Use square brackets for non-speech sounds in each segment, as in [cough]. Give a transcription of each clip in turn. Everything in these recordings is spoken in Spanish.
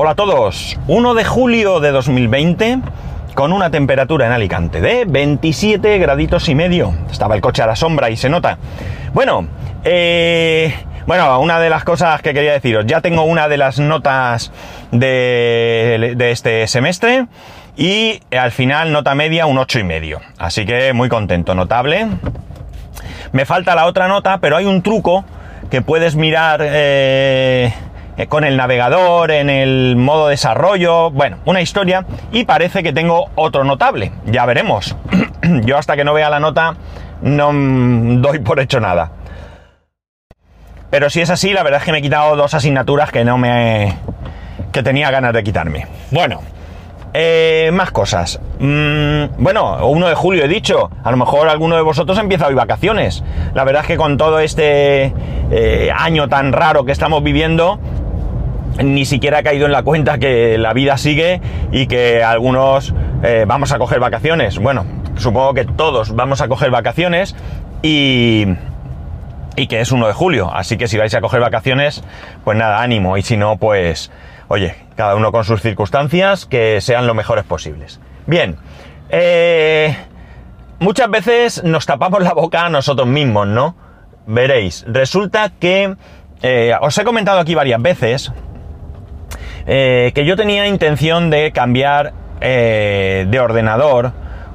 Hola a todos. 1 de julio de 2020 con una temperatura en Alicante de 27 graditos y medio. Estaba el coche a la sombra y se nota. Bueno, eh, bueno, una de las cosas que quería deciros, ya tengo una de las notas de, de este semestre y al final nota media un 8 y medio. Así que muy contento, notable. Me falta la otra nota, pero hay un truco que puedes mirar eh, con el navegador, en el modo desarrollo, bueno, una historia, y parece que tengo otro notable, ya veremos. [clears throat] Yo hasta que no vea la nota no doy por hecho nada. Pero si es así, la verdad es que me he quitado dos asignaturas que no me... que tenía ganas de quitarme. Bueno, eh, más cosas. Mm, bueno, 1 de julio he dicho. A lo mejor alguno de vosotros empieza hoy vacaciones. La verdad es que con todo este eh, año tan raro que estamos viviendo, ni siquiera ha caído en la cuenta que la vida sigue y que algunos eh, vamos a coger vacaciones. Bueno, supongo que todos vamos a coger vacaciones y, y que es 1 de julio. Así que si vais a coger vacaciones, pues nada, ánimo. Y si no, pues oye, cada uno con sus circunstancias, que sean lo mejores posibles. Bien, eh, muchas veces nos tapamos la boca a nosotros mismos, ¿no? Veréis, resulta que eh, os he comentado aquí varias veces eh, que yo tenía intención de cambiar de ordenador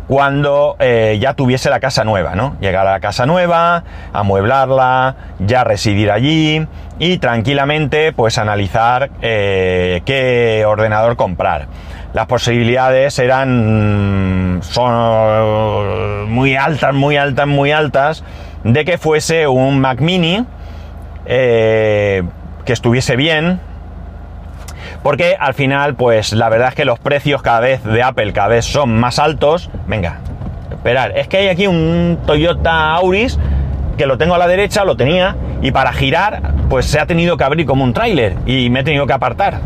cuando ya tuviese la casa nueva, ¿no? Llegar a la casa nueva, amueblarla, ya residir allí, y tranquilamente pues analizar eh, qué ordenador comprar. Las posibilidades eran son muy altas, muy altas, muy altas de que fuese un Mac mini eh, que estuviese bien. Porque al final, pues la verdad es que los precios cada vez de Apple cada vez son más altos. Venga, esperar, es que hay aquí un Toyota Auris que lo tengo a la derecha, lo tenía, y para girar, pues se ha tenido que abrir como un tráiler y me he tenido que apartar.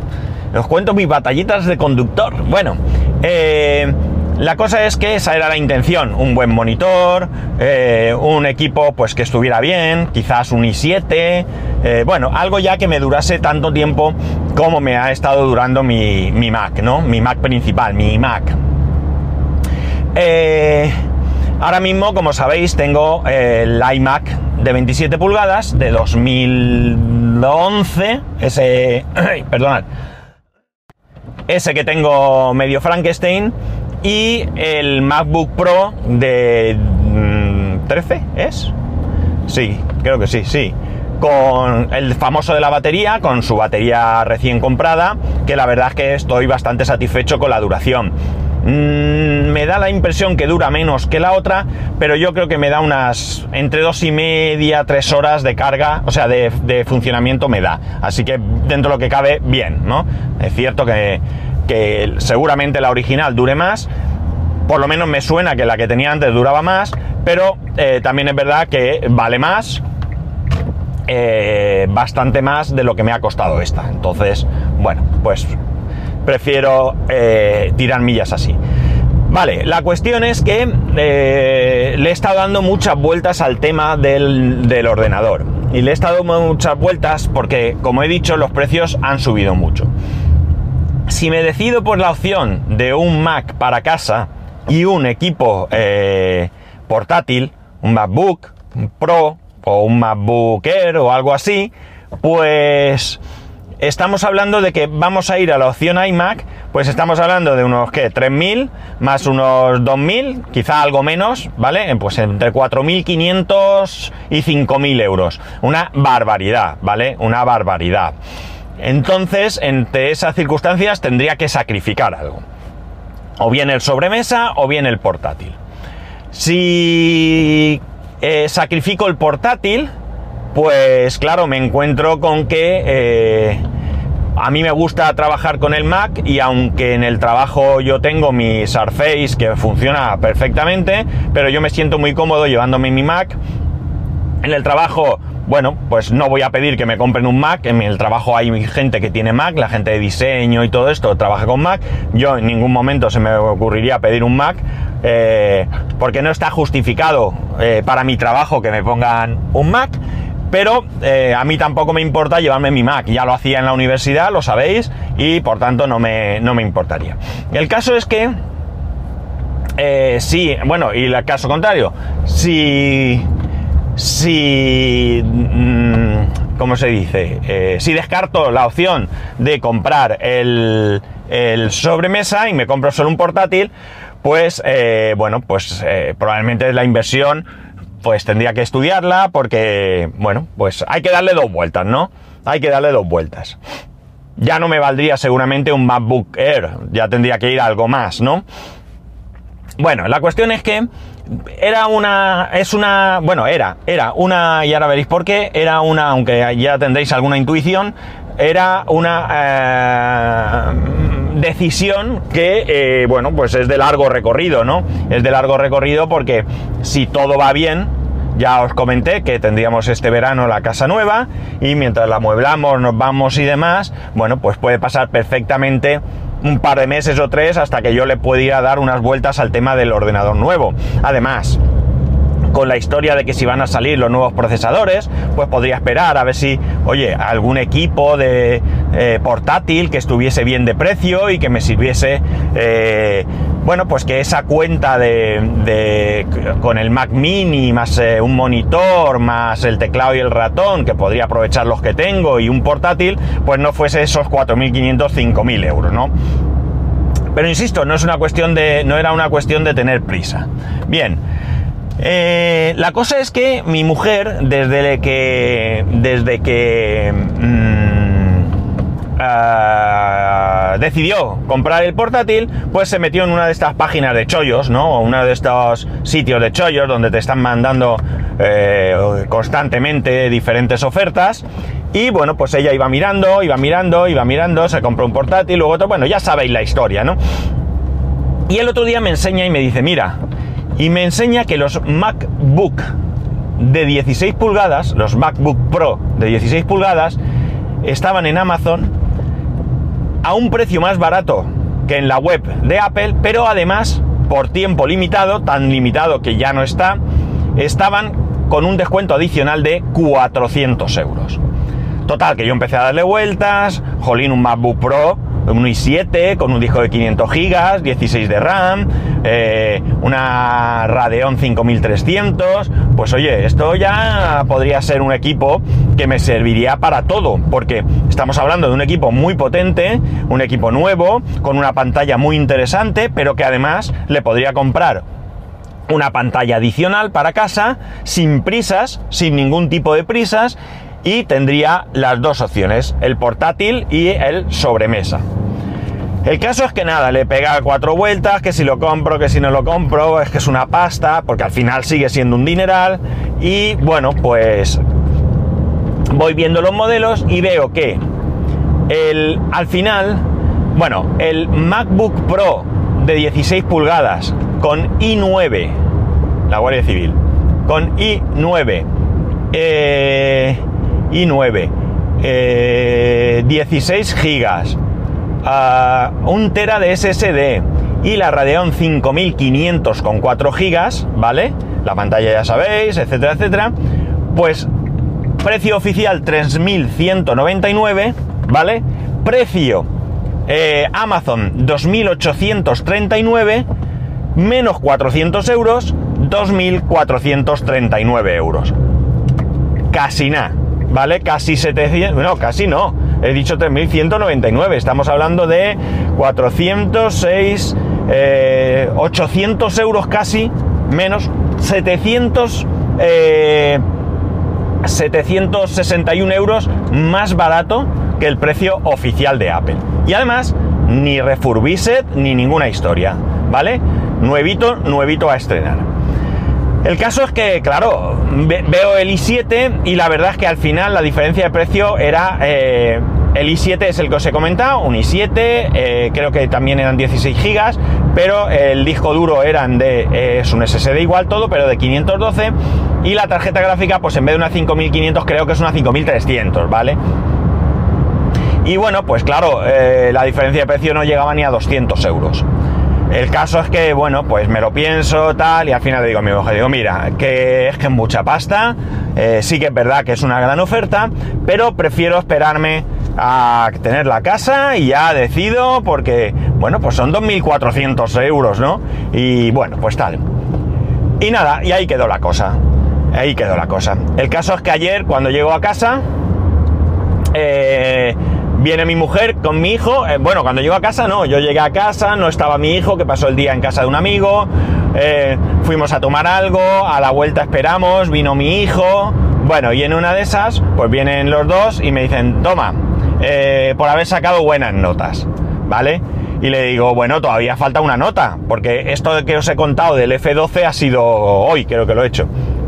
Os cuento mis batallitas de conductor. Bueno, eh, la cosa es que esa era la intención, un buen monitor, eh, un equipo pues que estuviera bien, quizás un i7, eh, bueno, algo ya que me durase tanto tiempo como me ha estado durando mi, mi Mac, ¿no? Mi Mac principal, mi Mac. ahora mismo, como sabéis, tengo el iMac de 27 pulgadas de 2011, ese, [clears throat] perdonad, ese que tengo medio Frankenstein y el MacBook Pro de 13, mm, ¿es? Sí, creo que sí, sí. Con el famoso de la batería, con su batería recién comprada, que la verdad es que estoy bastante satisfecho con la duración. Mm, me da la impresión que dura menos que la otra, pero yo creo que me da unas entre dos y media, tres horas de carga, o sea, de, funcionamiento me da. Así que dentro de lo que cabe, bien, ¿no? Es cierto que, seguramente la original dure más, por lo menos me suena que la que tenía antes duraba más, pero eh, también es verdad que vale más, eh, bastante más de lo que me ha costado esta. Entonces, bueno, pues prefiero eh, tirar millas así. Vale, la cuestión es que le he estado dando muchas vueltas al tema del, del, ordenador. Y le he estado dando muchas vueltas porque, como he dicho, los precios han subido mucho. Si me decido por la opción de un Mac para casa y un equipo eh, portátil, un MacBook, un Pro o un MacBook Air o algo así, pues estamos hablando de que vamos a ir a la opción iMac, pues estamos hablando de unos, ¿qué? 3.000 más unos 2.000, quizá algo menos, ¿vale? Pues entre 4.500 y 5.000 euros. Una barbaridad, ¿vale? Una barbaridad. Entonces, entre esas circunstancias tendría que sacrificar algo. O bien el sobremesa o bien el portátil. Si eh, sacrifico el portátil, pues claro, me encuentro con que eh, a mí me gusta trabajar con el Mac y aunque en el trabajo yo tengo mi Surface que funciona perfectamente, pero yo me siento muy cómodo llevándome mi Mac. En el trabajo, bueno, pues no voy a pedir que me compren un Mac. En el trabajo hay gente que tiene Mac, la gente de diseño y todo esto trabaja con Mac. Yo en ningún momento se me ocurriría pedir un Mac eh, porque no está justificado eh, para mi trabajo que me pongan un Mac pero eh, a mí tampoco me importa llevarme mi Mac. Ya lo hacía en la universidad, lo sabéis, y por tanto no me, no me importaría. El caso es que, sí, bueno, y el caso contrario, si, si, mm, ¿cómo se dice? Eh, si descarto la opción de comprar el, el sobremesa y me compro solo un portátil, pues, bueno, pues probablemente la inversión pues tendría que estudiarla porque, bueno, pues hay que darle dos vueltas, ¿no? Hay que darle dos vueltas. Ya no me valdría seguramente un MacBook Air, ya tendría que ir algo más, ¿no? Bueno, la cuestión es que era una, es una, bueno, era, era una, y ahora veréis por qué, era una, aunque ya tendréis alguna intuición, era una eh, decisión que, eh, bueno, pues es de largo recorrido, ¿no? Es de largo recorrido porque si todo va bien, ya os comenté que tendríamos este verano la casa nueva y mientras la mueblamos, nos vamos y demás, bueno, pues puede pasar perfectamente un par de meses o tres hasta que yo le pudiera dar unas vueltas al tema del ordenador nuevo. Además, con la historia de que si van a salir los nuevos procesadores, pues podría esperar a ver si, oye, algún equipo de eh, portátil que estuviese bien de precio y que me sirviese, eh, bueno, pues que esa cuenta de, con el Mac Mini más eh, un monitor más el teclado y el ratón, que podría aprovechar los que tengo y un portátil, pues no fuese esos 4.500, 5.000 euros, ¿no? Pero insisto, no es una cuestión de, no era una cuestión de tener prisa. Bien. Eh, la cosa es que mi mujer, desde que. Desde que. Mm, ah, decidió comprar el portátil, pues se metió en una de estas páginas de chollos, ¿no? O uno de estos sitios de chollos donde te están mandando eh, constantemente diferentes ofertas. Y bueno, pues ella iba mirando, iba mirando, iba mirando, se compró un portátil, luego otro. Bueno, ya sabéis la historia, ¿no? Y el otro día me enseña y me dice, mira, y me enseña que los MacBook de 16 pulgadas, los MacBook Pro de 16 pulgadas, estaban en Amazon a un precio más barato que en la web de Apple, pero además por tiempo limitado, tan limitado que ya no está, estaban con un descuento adicional de 400 euros. Total, que yo empecé a darle vueltas, jolín, un MacBook Pro un i7 con un disco de 500 GB, 16 de RAM, eh, una Radeon 5300, pues oye, esto ya podría ser un equipo que me serviría para todo, porque estamos hablando de un equipo muy potente, un equipo nuevo, con una pantalla muy interesante, pero que además le podría comprar una pantalla adicional para casa, sin prisas, sin ningún tipo de prisas, y tendría las dos opciones, el portátil y el sobremesa. El caso es que nada, le pega cuatro vueltas, que si lo compro, que si no lo compro, es que es una pasta, porque al final sigue siendo un dineral. Y bueno, pues voy viendo los modelos y veo que el, al final, bueno, el MacBook Pro de 16 pulgadas con i9, la Guardia Civil, con i9, eh, i9, 16 gigas, un tera de SSD y la Radeon 5500 con 4 GB, ¿vale? La pantalla ya sabéis, etcétera, etcétera. Pues precio oficial 3199, ¿vale? Precio eh, Amazon 2839 menos 400 euros, 2439 euros. Casi nada, ¿vale? Casi 700, no, casi no he dicho 3.199, estamos hablando de 406, 800 eh, euros casi, menos 700, 761 eh, euros más barato que el precio oficial de Apple. Y además, ni refurbished ni ninguna historia, ¿vale? Nuevito, nuevito a estrenar. El caso es que, claro, veo el i7 y la verdad es que al final la diferencia de precio era... Eh, el i7 es el que os he comentado, un i7, eh, creo que también eran 16 GB, pero el disco duro eran de... es un SSD igual todo, pero de 512 y la tarjeta gráfica, pues en vez de una 5500 creo que es una 5300, ¿vale? Y bueno, pues claro, eh, la diferencia de precio no llegaba ni a 200 euros. El caso es que, bueno, pues me lo pienso, tal, y al final le digo a mi mujer, digo, mira, que es que es mucha pasta, Eh, sí que es verdad que es una gran oferta, pero prefiero esperarme a tener la casa y ya decido porque, bueno, pues son 2.400 euros, ¿no? Y bueno, pues tal. Y nada, y ahí quedó la cosa. Ahí quedó la cosa. El caso es que ayer, cuando llego a casa, eh, viene mi mujer con mi hijo. eh, bueno, cuando llego a casa, no. Yo llegué a casa, no estaba mi hijo, que pasó el día en casa de un amigo. eh, fuimos a tomar algo, a la vuelta esperamos, vino mi hijo. Bueno, y en una de esas, pues vienen los dos y me dicen, toma, eh, por haber sacado buenas notas, ¿vale? Y le digo, bueno, todavía falta una nota, porque esto que os he contado del F12 ha sido hoy, creo que lo he hecho.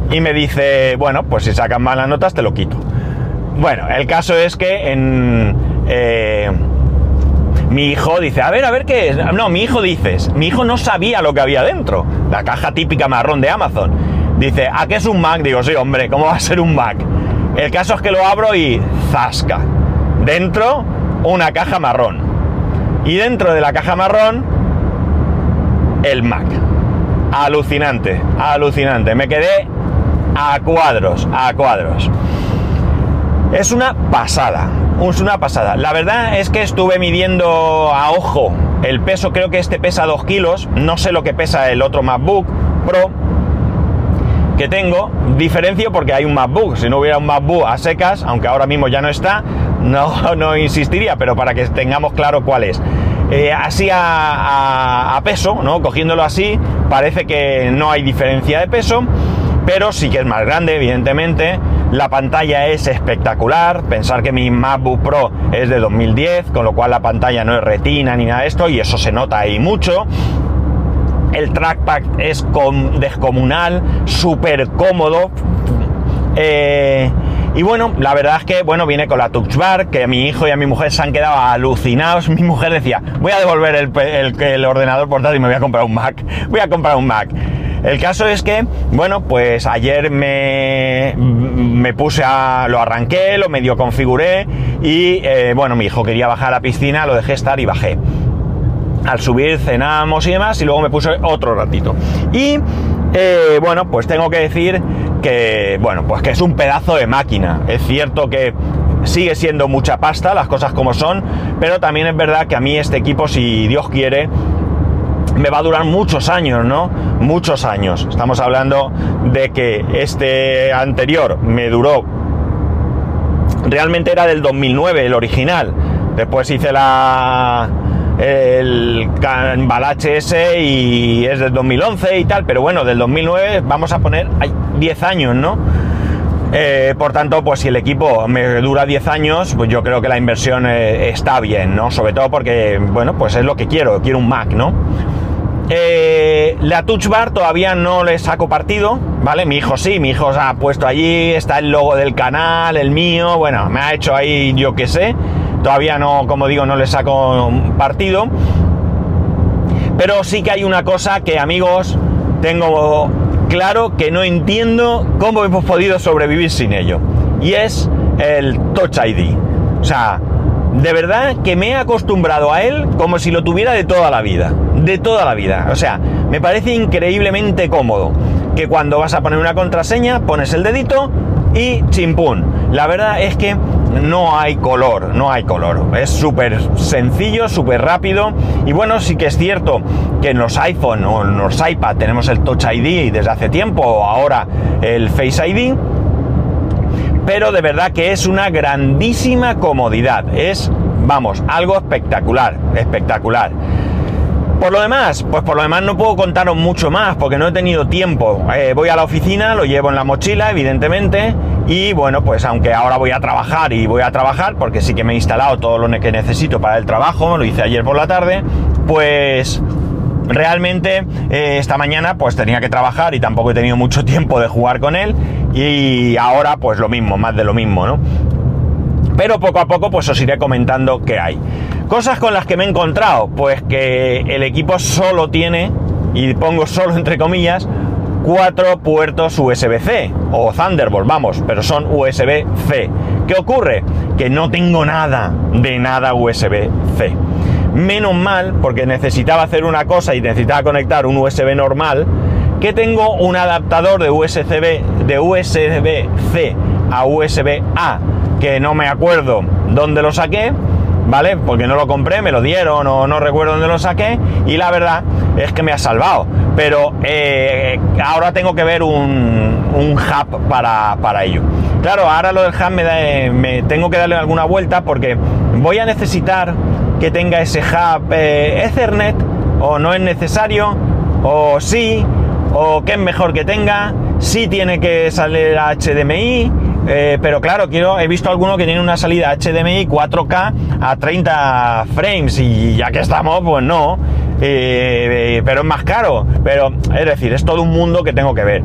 Y me dice, bueno, pues si sacan malas notas te lo quito. Bueno, el caso es que en... eh, mi hijo dice, a ver, a ver qué es. No, mi hijo dices, mi hijo no sabía lo que había dentro. La caja típica marrón de Amazon. Dice, ¿a qué es un Mac? Digo, sí, hombre, ¿cómo va a ser un Mac? El caso es que lo abro y zasca. Dentro, una caja marrón. Y dentro de la caja marrón, el Mac. Alucinante, alucinante. Me quedé a cuadros, a cuadros. Es una pasada, es una pasada. La verdad es que estuve midiendo a ojo el peso, creo que este pesa 2 kilos, no sé lo que pesa el otro MacBook Pro que tengo, diferencio porque hay un MacBook, si no hubiera un MacBook a secas, aunque ahora mismo ya no está, no, [laughs] no insistiría, pero para que tengamos claro cuál es. Eh, así a, a- a peso, ¿no? Cogiéndolo así, parece que no hay diferencia de peso, pero sí que es más grande, evidentemente. La pantalla es espectacular. Pensar que mi MacBook Pro es de 2010, con lo cual la pantalla no es retina ni nada de esto, y eso se nota ahí mucho. El trackpad es com- descomunal, súper cómodo. Eh, y bueno, la verdad es que bueno, viene con la Touch Bar, que mi hijo y a mi mujer se han quedado alucinados. [laughs] Mi mujer decía, voy a devolver el, el- el ordenador portátil y me voy a comprar un Mac. Voy a comprar un Mac. El caso es que, bueno, pues ayer me, me puse a. lo arranqué, lo medio configuré y, eh, bueno, mi hijo quería bajar a la piscina, lo dejé estar y bajé al subir cenamos y demás y luego me puse otro ratito. Y eh, bueno, pues tengo que decir que, bueno, pues que es un pedazo de máquina. Es cierto que sigue siendo mucha pasta, las cosas como son, pero también es verdad que a mí este equipo, si Dios quiere, me va a durar muchos años, ¿no? Muchos años. Estamos hablando de que este anterior me duró realmente era del 2009, el original. Después hice la el Cambalache ese y es del 2011 y tal, pero bueno, del 2009 vamos a poner hay 10 años, ¿no? Eh, por tanto, pues si el equipo me dura 10 años, pues yo creo que la inversión eh, está bien, ¿no? Sobre todo porque, bueno, pues es lo que quiero, quiero un Mac, ¿no? Eh, la Touch Bar todavía no le saco partido, ¿vale? Mi hijo sí, mi hijo se ha puesto allí, está el logo del canal, el mío, bueno, me ha hecho ahí yo qué sé. Todavía no, como digo, no le saco partido. Pero sí que hay una cosa que, amigos, tengo claro que no entiendo cómo hemos podido sobrevivir sin ello. Y es el Touch ID. O sea, de verdad que me he acostumbrado a él como si lo tuviera de toda la vida. De toda la vida. O sea, me parece increíblemente cómodo. Que cuando vas a poner una contraseña, pones el dedito y chimpún. La verdad es que no hay color, no hay color. Es súper sencillo, súper rápido. Y bueno, sí que es cierto que en los iPhone o en los iPad tenemos el Touch ID desde hace tiempo, o ahora el Face ID. Pero de verdad que es una grandísima comodidad. Es, vamos, algo espectacular, espectacular. Por lo demás, pues por lo demás no puedo contaros mucho más porque no he tenido tiempo. Eh, voy a la oficina, lo llevo en la mochila, evidentemente, y bueno, pues aunque ahora voy a trabajar y voy a trabajar porque sí que me he instalado todo lo que necesito para el trabajo, lo hice ayer por la tarde, pues realmente eh, esta mañana pues tenía que trabajar y tampoco he tenido mucho [laughs] tiempo de jugar con él y ahora pues lo mismo, más de lo mismo, ¿no? Pero poco a poco pues os iré comentando qué hay. Cosas con las que me he encontrado, pues que el equipo solo tiene, y pongo solo entre comillas, cuatro puertos USB-C o Thunderbolt, vamos, pero son USB-C. ¿Qué ocurre? Que no tengo nada de nada USB-C. Menos mal, porque necesitaba hacer una cosa y necesitaba conectar un USB normal que tengo un adaptador de USB de USB-C a USB-A que no me acuerdo dónde lo saqué, ¿vale? Porque no lo compré, me lo dieron o no recuerdo dónde lo saqué y la verdad es que me ha salvado. Pero eh, ahora tengo que ver un, hub para, ello. Claro, ahora lo del hub me, me, tengo que darle alguna vuelta porque voy a necesitar que tenga ese hub eh, Ethernet o no es necesario o sí o qué es mejor que tenga, si tiene que salir HDMI, eh, pero claro, quiero, he visto alguno que tiene una salida HDMI 4K a 30 frames y ya que estamos, pues no. Eh, pero es más caro. Pero es decir, es todo un mundo que tengo que ver.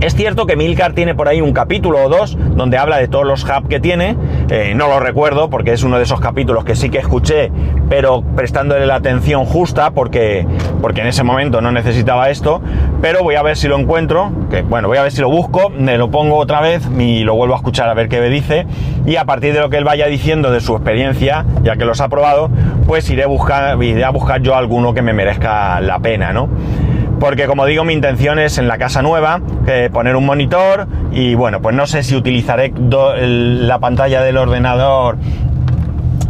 Es cierto que Milcar tiene por ahí un capítulo o dos donde habla de todos los hubs que tiene. Eh, no lo recuerdo porque es uno de esos capítulos que sí que escuché, pero prestándole la atención justa porque, porque en ese momento no necesitaba esto. Pero voy a ver si lo encuentro. Que bueno, voy a ver si lo busco, me lo pongo otra vez y lo vuelvo a escuchar a ver qué me dice. Y a partir de lo que él vaya diciendo de su experiencia, ya que los ha probado, pues iré, buscar, iré a buscar yo alguno que me merezca la pena, ¿no? Porque como digo mi intención es en la casa nueva poner un monitor y bueno pues no sé si utilizaré la pantalla del ordenador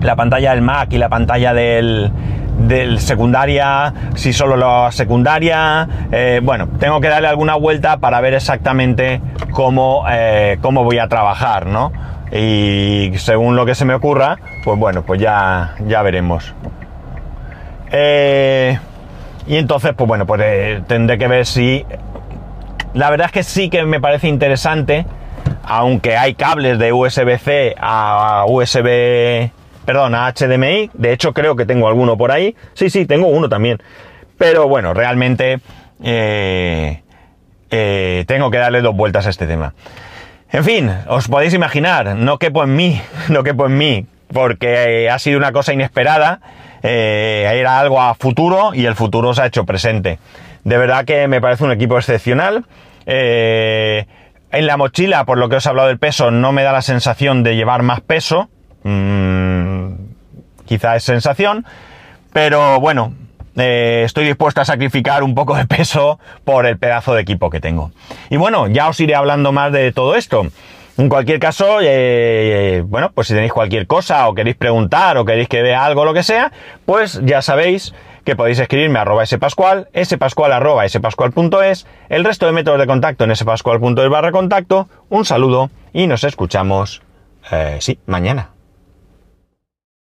la pantalla del Mac y la pantalla del, secundaria, si solo la secundaria, eh, bueno, tengo que darle alguna vuelta para ver exactamente cómo, eh, cómo voy a trabajar, ¿no? Y según lo que se me ocurra, pues bueno, pues ya, ya veremos. Eh, y entonces, pues bueno, pues eh, tendré que ver si... La verdad es que sí que me parece interesante, aunque hay cables de USB-C a USB... Perdón, a HDMI. De hecho, creo que tengo alguno por ahí. Sí, sí, tengo uno también. Pero bueno, realmente eh, eh, tengo que darle dos vueltas a este tema. En fin, os podéis imaginar, no quepo en mí, [laughs] no quepo en mí, porque ha sido una cosa inesperada eh, era algo a futuro y el futuro se ha hecho presente. De verdad que me parece un equipo excepcional. Eh, en la mochila, por lo que os he hablado del peso, no me da la sensación de llevar más peso. Mm, quizá es sensación. Pero bueno, eh, estoy dispuesto a sacrificar un poco de peso por el pedazo de equipo que tengo. Y bueno, ya os iré hablando más de todo esto. En cualquier caso, eh, eh, bueno, pues si tenéis cualquier cosa o queréis preguntar o queréis que vea algo, lo que sea, pues ya sabéis que podéis escribirme a arroba spascual, spascual arroba spascual.es, el resto de métodos de contacto en spascual.es barra contacto. Un saludo y nos escuchamos, eh, sí, mañana.